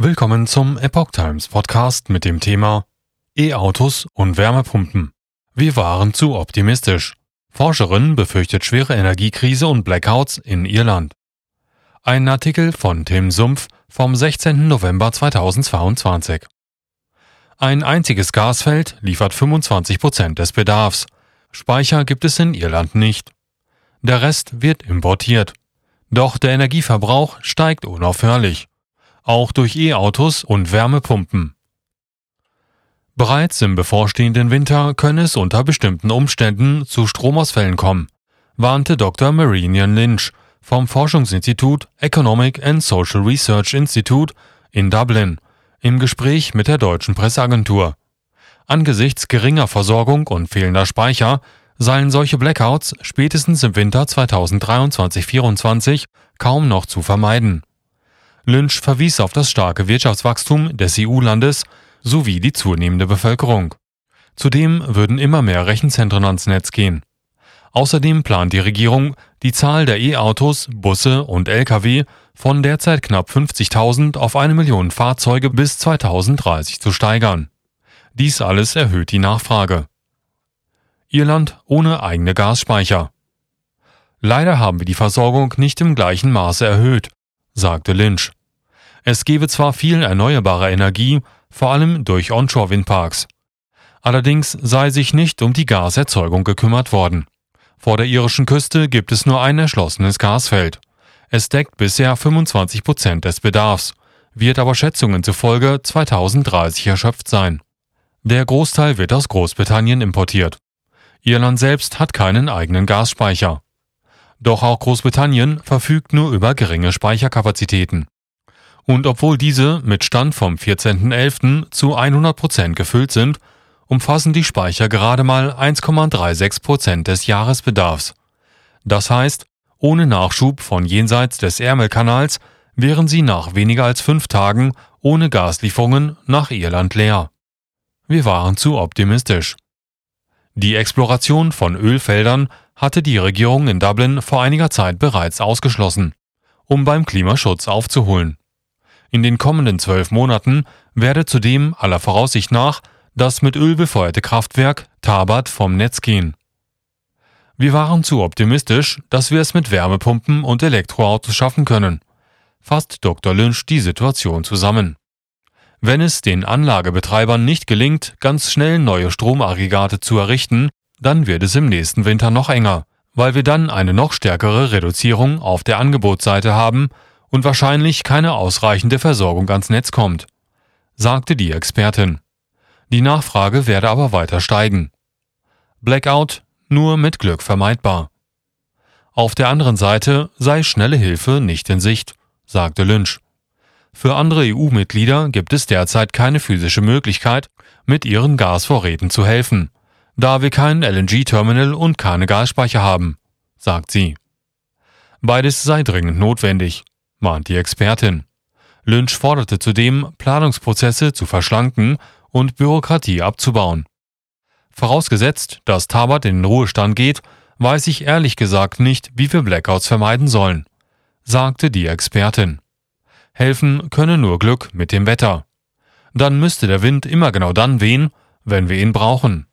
Willkommen zum Epoch Times Podcast mit dem Thema E-Autos und Wärmepumpen. Wir waren zu optimistisch. Forscherin befürchtet schwere Energiekrise und Blackouts in Irland. Ein Artikel von Tim Sumpf vom 16. November 2022. Ein einziges Gasfeld liefert 25 Prozent des Bedarfs. Speicher gibt es in Irland nicht. Der Rest wird importiert. Doch der Energieverbrauch steigt unaufhörlich auch durch E-Autos und Wärmepumpen. Bereits im bevorstehenden Winter könne es unter bestimmten Umständen zu Stromausfällen kommen, warnte Dr. Marinian Lynch vom Forschungsinstitut Economic and Social Research Institute in Dublin im Gespräch mit der deutschen Presseagentur. Angesichts geringer Versorgung und fehlender Speicher seien solche Blackouts spätestens im Winter 2023-24 kaum noch zu vermeiden. Lynch verwies auf das starke Wirtschaftswachstum des EU-Landes sowie die zunehmende Bevölkerung. Zudem würden immer mehr Rechenzentren ans Netz gehen. Außerdem plant die Regierung, die Zahl der E-Autos, Busse und Lkw von derzeit knapp 50.000 auf eine Million Fahrzeuge bis 2030 zu steigern. Dies alles erhöht die Nachfrage. Irland ohne eigene Gasspeicher. Leider haben wir die Versorgung nicht im gleichen Maße erhöht, sagte Lynch. Es gebe zwar viel erneuerbare Energie, vor allem durch Onshore-Windparks. Allerdings sei sich nicht um die Gaserzeugung gekümmert worden. Vor der irischen Küste gibt es nur ein erschlossenes Gasfeld. Es deckt bisher 25 Prozent des Bedarfs, wird aber Schätzungen zufolge 2030 erschöpft sein. Der Großteil wird aus Großbritannien importiert. Irland selbst hat keinen eigenen Gasspeicher. Doch auch Großbritannien verfügt nur über geringe Speicherkapazitäten. Und obwohl diese mit Stand vom 14.11. zu 100 Prozent gefüllt sind, umfassen die Speicher gerade mal 1,36 Prozent des Jahresbedarfs. Das heißt, ohne Nachschub von jenseits des Ärmelkanals wären sie nach weniger als fünf Tagen ohne Gaslieferungen nach Irland leer. Wir waren zu optimistisch. Die Exploration von Ölfeldern hatte die Regierung in Dublin vor einiger Zeit bereits ausgeschlossen, um beim Klimaschutz aufzuholen. In den kommenden zwölf Monaten werde zudem aller Voraussicht nach das mit Öl befeuerte Kraftwerk Tabat vom Netz gehen. Wir waren zu optimistisch, dass wir es mit Wärmepumpen und Elektroautos schaffen können, fasst Dr. Lynch die Situation zusammen. Wenn es den Anlagebetreibern nicht gelingt, ganz schnell neue Stromaggregate zu errichten, dann wird es im nächsten Winter noch enger, weil wir dann eine noch stärkere Reduzierung auf der Angebotsseite haben und wahrscheinlich keine ausreichende Versorgung ans Netz kommt, sagte die Expertin. Die Nachfrage werde aber weiter steigen. Blackout nur mit Glück vermeidbar. Auf der anderen Seite sei schnelle Hilfe nicht in Sicht, sagte Lynch. Für andere EU-Mitglieder gibt es derzeit keine physische Möglichkeit, mit ihren Gasvorräten zu helfen, da wir kein LNG-Terminal und keine Gasspeicher haben, sagt sie. Beides sei dringend notwendig, mahnt die Expertin. Lynch forderte zudem, Planungsprozesse zu verschlanken und Bürokratie abzubauen. Vorausgesetzt, dass Tabat in den Ruhestand geht, weiß ich ehrlich gesagt nicht, wie wir Blackouts vermeiden sollen, sagte die Expertin. Helfen könne nur Glück mit dem Wetter. Dann müsste der Wind immer genau dann wehen, wenn wir ihn brauchen.